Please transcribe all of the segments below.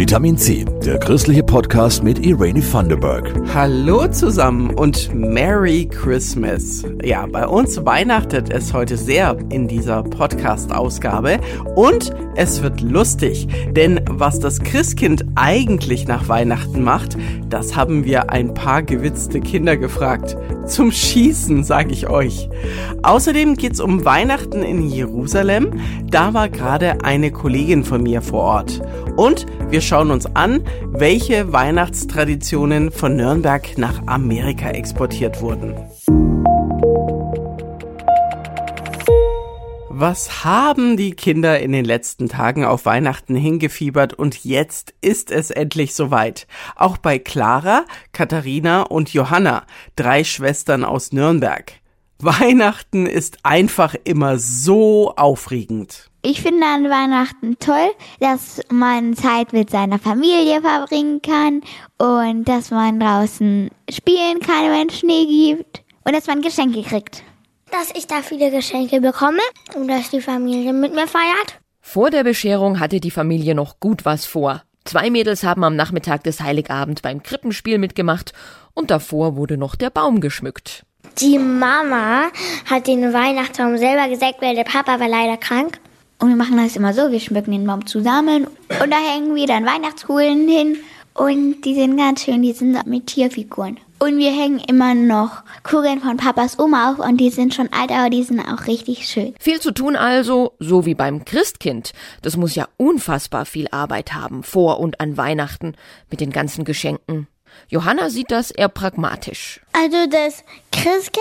Vitamin C, der christliche Podcast mit Irene Thunderberg. Hallo zusammen und Merry Christmas. Ja, bei uns weihnachtet es heute sehr in dieser Podcast-Ausgabe und es wird lustig, denn was das Christkind eigentlich nach Weihnachten macht, das haben wir ein paar gewitzte Kinder gefragt. Zum Schießen, sage ich euch. Außerdem geht's um Weihnachten in Jerusalem. Da war gerade eine Kollegin von mir vor Ort. Und wir schauen uns an, welche Weihnachtstraditionen von Nürnberg nach Amerika exportiert wurden. Was haben die Kinder in den letzten Tagen auf Weihnachten hingefiebert und jetzt ist es endlich soweit. Auch bei Clara, Katharina und Johanna, drei Schwestern aus Nürnberg. Weihnachten ist einfach immer so aufregend. Ich finde an Weihnachten toll, dass man Zeit mit seiner Familie verbringen kann und dass man draußen spielen kann, wenn es Schnee gibt und dass man Geschenke kriegt. Dass ich da viele Geschenke bekomme und dass die Familie mit mir feiert. Vor der Bescherung hatte die Familie noch gut was vor. Zwei Mädels haben am Nachmittag des Heiligabend beim Krippenspiel mitgemacht und davor wurde noch der Baum geschmückt. Die Mama hat den Weihnachtsbaum selber gesägt, weil der Papa war leider krank. Und wir machen das immer so, wir schmücken den Baum zusammen und da hängen wir dann Weihnachtskugeln hin und die sind ganz schön, die sind mit Tierfiguren. Und wir hängen immer noch Kugeln von Papas Oma auf und die sind schon alt, aber die sind auch richtig schön. Viel zu tun also, so wie beim Christkind. Das muss ja unfassbar viel Arbeit haben, vor und an Weihnachten, mit den ganzen Geschenken. Johanna sieht das eher pragmatisch. Also das Christkind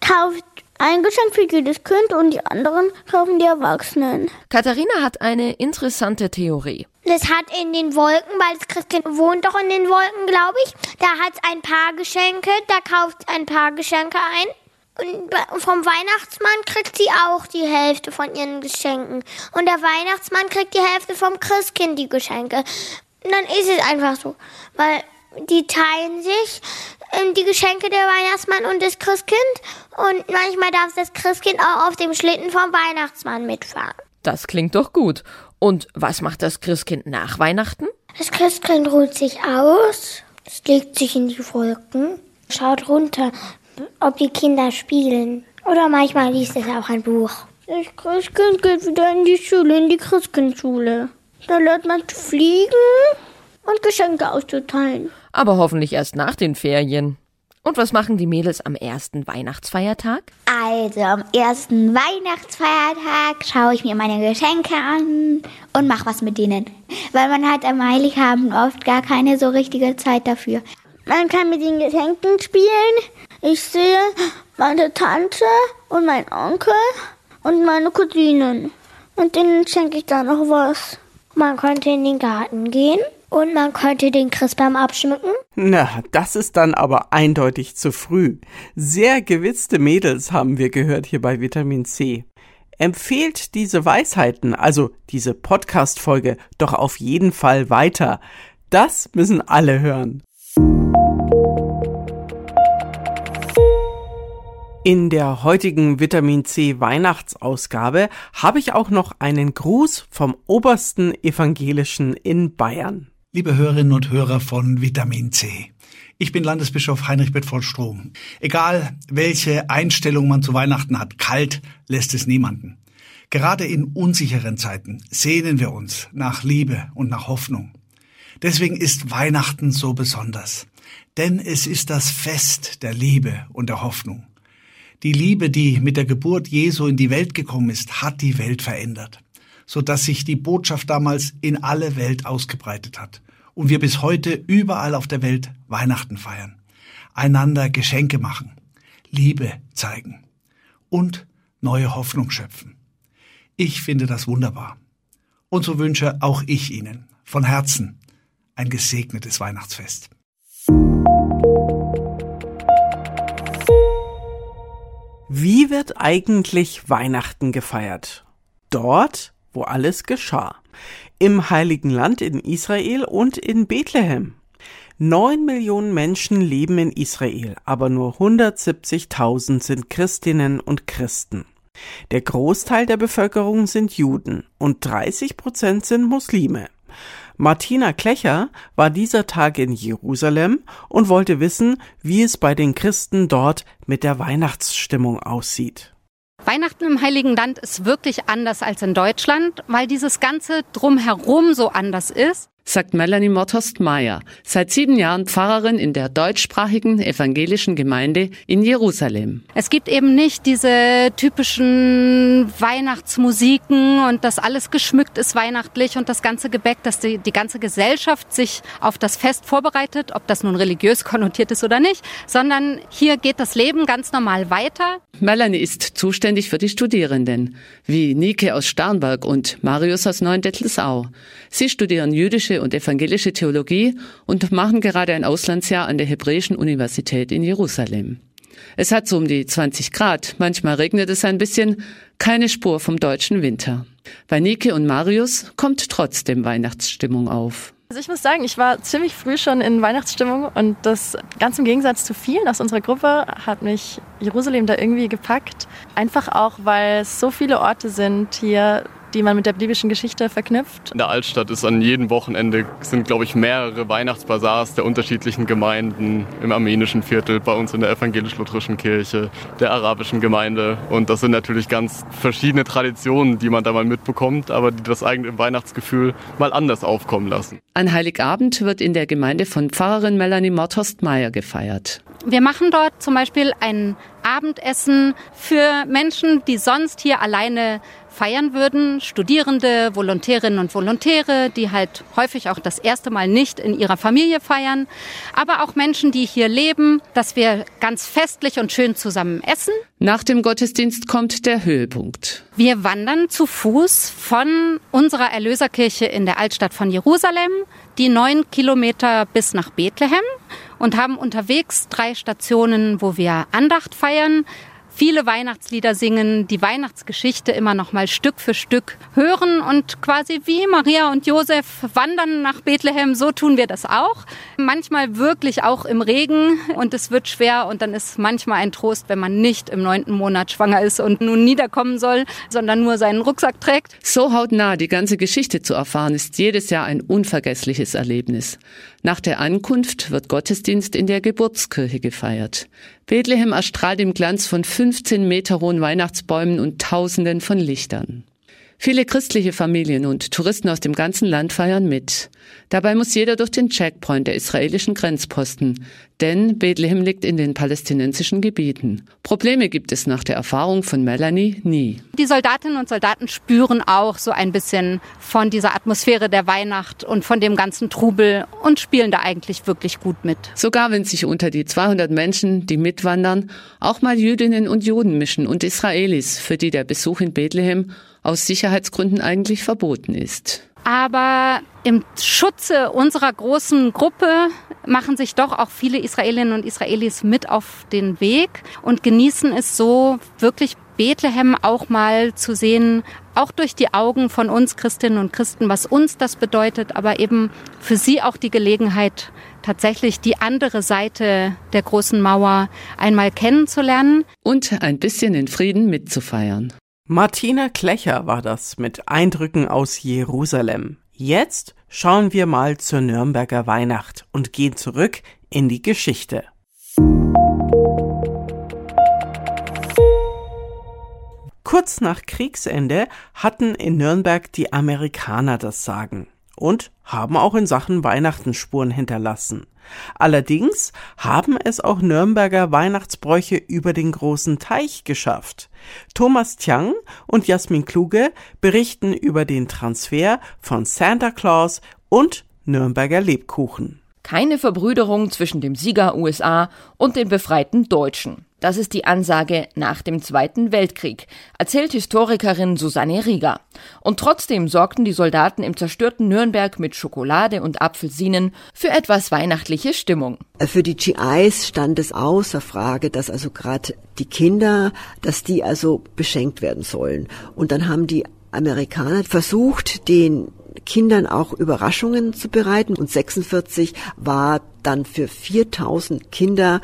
kauft ein Geschenk für jedes Kind und die anderen kaufen die Erwachsenen. Katharina hat eine interessante Theorie. Das hat in den Wolken, weil das Christkind wohnt doch in den Wolken, glaube ich. Da hat es ein paar Geschenke, da kauft ein paar Geschenke ein. Und vom Weihnachtsmann kriegt sie auch die Hälfte von ihren Geschenken. Und der Weihnachtsmann kriegt die Hälfte vom Christkind die Geschenke. Und dann ist es einfach so. Weil die teilen sich ähm, die Geschenke der Weihnachtsmann und das Christkind. Und manchmal darf das Christkind auch auf dem Schlitten vom Weihnachtsmann mitfahren. Das klingt doch gut. Und was macht das Christkind nach Weihnachten? Das Christkind ruht sich aus, es legt sich in die Wolken, schaut runter, ob die Kinder spielen. Oder manchmal liest es auch ein Buch. Das Christkind geht wieder in die Schule, in die Christkindschule. Da lernt man zu fliegen und Geschenke auszuteilen. Aber hoffentlich erst nach den Ferien. Und was machen die Mädels am ersten Weihnachtsfeiertag? Also am ersten Weihnachtsfeiertag schaue ich mir meine Geschenke an und mache was mit denen. Weil man hat am Heiligabend oft gar keine so richtige Zeit dafür. Man kann mit den Geschenken spielen. Ich sehe meine Tante und meinen Onkel und meine Cousinen. Und denen schenke ich dann noch was. Man könnte in den Garten gehen und man könnte den Christbaum abschmücken. Na, das ist dann aber eindeutig zu früh. Sehr gewitzte Mädels haben wir gehört hier bei Vitamin C. Empfehlt diese Weisheiten, also diese Podcast-Folge, doch auf jeden Fall weiter. Das müssen alle hören. In der heutigen Vitamin C Weihnachtsausgabe habe ich auch noch einen Gruß vom obersten Evangelischen in Bayern. Liebe Hörerinnen und Hörer von Vitamin C. Ich bin Landesbischof Heinrich Bedford Strom. Egal, welche Einstellung man zu Weihnachten hat, kalt lässt es niemanden. Gerade in unsicheren Zeiten sehnen wir uns nach Liebe und nach Hoffnung. Deswegen ist Weihnachten so besonders. Denn es ist das Fest der Liebe und der Hoffnung. Die Liebe, die mit der Geburt Jesu in die Welt gekommen ist, hat die Welt verändert so dass sich die Botschaft damals in alle Welt ausgebreitet hat und wir bis heute überall auf der Welt Weihnachten feiern, einander Geschenke machen, Liebe zeigen und neue Hoffnung schöpfen. Ich finde das wunderbar. Und so wünsche auch ich Ihnen von Herzen ein gesegnetes Weihnachtsfest. Wie wird eigentlich Weihnachten gefeiert? Dort, wo alles geschah. Im Heiligen Land in Israel und in Bethlehem. Neun Millionen Menschen leben in Israel, aber nur 170.000 sind Christinnen und Christen. Der Großteil der Bevölkerung sind Juden und 30 Prozent sind Muslime. Martina Klecher war dieser Tag in Jerusalem und wollte wissen, wie es bei den Christen dort mit der Weihnachtsstimmung aussieht. Weihnachten im Heiligen Land ist wirklich anders als in Deutschland, weil dieses ganze Drumherum so anders ist sagt Melanie Motthorst-Meyer, seit sieben Jahren Pfarrerin in der deutschsprachigen evangelischen Gemeinde in Jerusalem. Es gibt eben nicht diese typischen Weihnachtsmusiken und dass alles geschmückt ist weihnachtlich und das ganze Gebäck, dass die, die ganze Gesellschaft sich auf das Fest vorbereitet, ob das nun religiös konnotiert ist oder nicht, sondern hier geht das Leben ganz normal weiter. Melanie ist zuständig für die Studierenden, wie Nike aus Starnberg und Marius aus Neuendettelsau. Sie studieren jüdische und evangelische Theologie und machen gerade ein Auslandsjahr an der Hebräischen Universität in Jerusalem. Es hat so um die 20 Grad, manchmal regnet es ein bisschen, keine Spur vom deutschen Winter. Bei Nike und Marius kommt trotzdem Weihnachtsstimmung auf. Also ich muss sagen, ich war ziemlich früh schon in Weihnachtsstimmung und das ganz im Gegensatz zu vielen aus unserer Gruppe hat mich Jerusalem da irgendwie gepackt. Einfach auch, weil es so viele Orte sind hier, die man mit der biblischen Geschichte verknüpft. In der Altstadt ist an jedem Wochenende sind, glaube ich, mehrere Weihnachtsbasars der unterschiedlichen Gemeinden im armenischen Viertel, bei uns in der evangelisch-lutherischen Kirche, der arabischen Gemeinde. Und das sind natürlich ganz verschiedene Traditionen, die man da mal mitbekommt, aber die das eigene Weihnachtsgefühl mal anders aufkommen lassen. An Heiligabend wird in der Gemeinde von Pfarrerin Melanie Motthorst-Meyer gefeiert. Wir machen dort zum Beispiel ein Abendessen für Menschen, die sonst hier alleine feiern würden. Studierende, Volontärinnen und Volontäre, die halt häufig auch das erste Mal nicht in ihrer Familie feiern. Aber auch Menschen, die hier leben, dass wir ganz festlich und schön zusammen essen. Nach dem Gottesdienst kommt der Höhepunkt. Wir wandern zu Fuß von unserer Erlöserkirche in der Altstadt von Jerusalem, die neun Kilometer bis nach Bethlehem und haben unterwegs drei Stationen, wo wir Andacht feiern, viele Weihnachtslieder singen, die Weihnachtsgeschichte immer noch mal Stück für Stück hören und quasi wie Maria und Josef wandern nach Bethlehem, so tun wir das auch. Manchmal wirklich auch im Regen und es wird schwer und dann ist manchmal ein Trost, wenn man nicht im neunten Monat schwanger ist und nun niederkommen soll, sondern nur seinen Rucksack trägt. So hautnah die ganze Geschichte zu erfahren, ist jedes Jahr ein unvergessliches Erlebnis. Nach der Ankunft wird Gottesdienst in der Geburtskirche gefeiert. Bethlehem erstrahlt im Glanz von 15 Meter hohen Weihnachtsbäumen und Tausenden von Lichtern. Viele christliche Familien und Touristen aus dem ganzen Land feiern mit. Dabei muss jeder durch den Checkpoint der israelischen Grenzposten, denn Bethlehem liegt in den palästinensischen Gebieten. Probleme gibt es nach der Erfahrung von Melanie nie. Die Soldatinnen und Soldaten spüren auch so ein bisschen von dieser Atmosphäre der Weihnacht und von dem ganzen Trubel und spielen da eigentlich wirklich gut mit. Sogar wenn sich unter die 200 Menschen, die mitwandern, auch mal Jüdinnen und Juden mischen und Israelis, für die der Besuch in Bethlehem aus Sicherheitsgründen eigentlich verboten ist. Aber im Schutze unserer großen Gruppe machen sich doch auch viele Israelinnen und Israelis mit auf den Weg und genießen es so wirklich Bethlehem auch mal zu sehen, auch durch die Augen von uns Christinnen und Christen, was uns das bedeutet, aber eben für sie auch die Gelegenheit, tatsächlich die andere Seite der großen Mauer einmal kennenzulernen. Und ein bisschen in Frieden mitzufeiern. Martina Klecher war das mit Eindrücken aus Jerusalem. Jetzt schauen wir mal zur Nürnberger Weihnacht und gehen zurück in die Geschichte. Kurz nach Kriegsende hatten in Nürnberg die Amerikaner das Sagen und haben auch in Sachen Weihnachten Spuren hinterlassen. Allerdings haben es auch Nürnberger Weihnachtsbräuche über den großen Teich geschafft. Thomas Tiang und Jasmin Kluge berichten über den Transfer von Santa Claus und Nürnberger Lebkuchen. Keine Verbrüderung zwischen dem Sieger USA und den befreiten Deutschen. Das ist die Ansage nach dem Zweiten Weltkrieg, erzählt Historikerin Susanne Rieger. Und trotzdem sorgten die Soldaten im zerstörten Nürnberg mit Schokolade und Apfelsinen für etwas weihnachtliche Stimmung. Für die GIs stand es außer Frage, dass also gerade die Kinder, dass die also beschenkt werden sollen. Und dann haben die Amerikaner versucht, den Kindern auch Überraschungen zu bereiten. Und 46 war dann für 4000 Kinder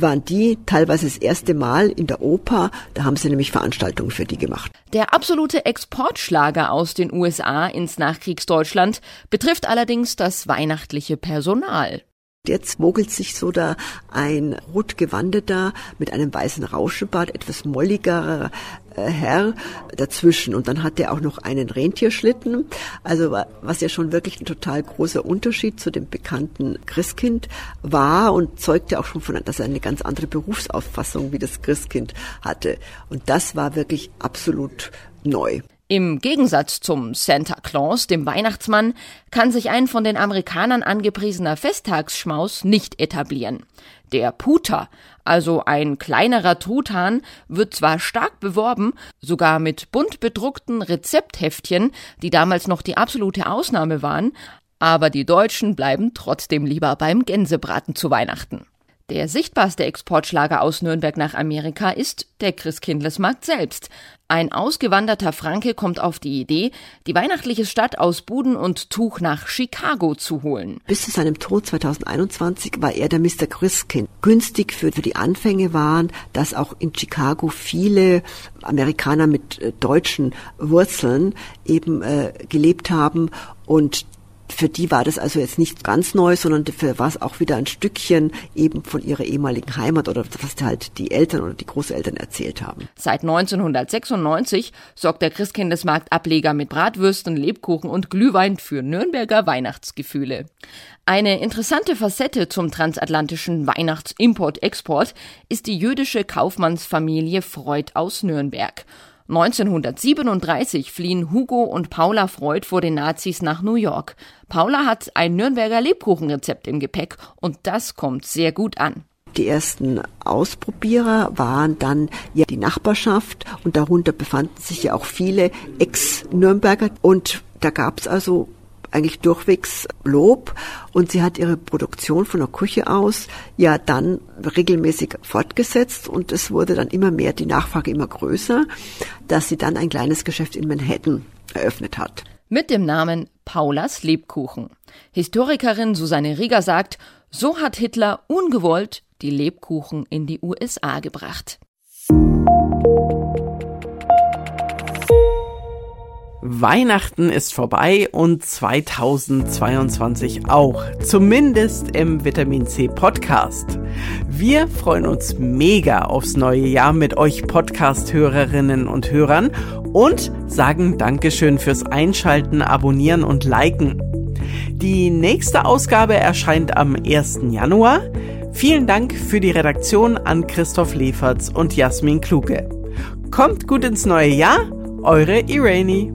waren die teilweise das erste Mal in der Oper. Da haben sie nämlich Veranstaltungen für die gemacht. Der absolute Exportschlager aus den USA ins Nachkriegsdeutschland betrifft allerdings das weihnachtliche Personal. Jetzt mogelt sich so da ein rotgewandeter mit einem weißen Rauschebart, etwas molligerer äh, Herr dazwischen. Und dann hat er auch noch einen Rentierschlitten. Also was ja schon wirklich ein total großer Unterschied zu dem bekannten Christkind war und zeugte auch schon von, dass er eine ganz andere Berufsauffassung wie das Christkind hatte. Und das war wirklich absolut neu. Im Gegensatz zum Santa Claus, dem Weihnachtsmann, kann sich ein von den Amerikanern angepriesener Festtagsschmaus nicht etablieren. Der Puter, also ein kleinerer Truthahn, wird zwar stark beworben, sogar mit bunt bedruckten Rezeptheftchen, die damals noch die absolute Ausnahme waren, aber die Deutschen bleiben trotzdem lieber beim Gänsebraten zu Weihnachten. Der sichtbarste Exportschlager aus Nürnberg nach Amerika ist der Christkindlesmarkt selbst. Ein ausgewanderter Franke kommt auf die Idee, die weihnachtliche Stadt aus Buden und Tuch nach Chicago zu holen. Bis zu seinem Tod 2021 war er der Mr. Christkind. Günstig für, für die Anfänge waren, dass auch in Chicago viele Amerikaner mit äh, deutschen Wurzeln eben äh, gelebt haben und für die war das also jetzt nicht ganz neu, sondern für war es auch wieder ein Stückchen eben von ihrer ehemaligen Heimat oder was halt die Eltern oder die Großeltern erzählt haben. Seit 1996 sorgt der Christkindesmarkt Ableger mit Bratwürsten, Lebkuchen und Glühwein für Nürnberger Weihnachtsgefühle. Eine interessante Facette zum transatlantischen Weihnachtsimport-Export ist die jüdische Kaufmannsfamilie Freud aus Nürnberg. 1937 fliehen Hugo und Paula Freud vor den Nazis nach New York. Paula hat ein Nürnberger Lebkuchenrezept im Gepäck und das kommt sehr gut an. Die ersten Ausprobierer waren dann ja die Nachbarschaft und darunter befanden sich ja auch viele Ex-Nürnberger und da gab es also eigentlich durchwegs Lob und sie hat ihre Produktion von der Küche aus ja dann regelmäßig fortgesetzt und es wurde dann immer mehr, die Nachfrage immer größer, dass sie dann ein kleines Geschäft in Manhattan eröffnet hat. Mit dem Namen Paulas Lebkuchen. Historikerin Susanne Rieger sagt, so hat Hitler ungewollt die Lebkuchen in die USA gebracht. Weihnachten ist vorbei und 2022 auch. Zumindest im Vitamin C Podcast. Wir freuen uns mega aufs neue Jahr mit euch Podcast-Hörerinnen und Hörern und sagen Dankeschön fürs Einschalten, Abonnieren und Liken. Die nächste Ausgabe erscheint am 1. Januar. Vielen Dank für die Redaktion an Christoph Leferz und Jasmin Kluge. Kommt gut ins neue Jahr, eure Irene.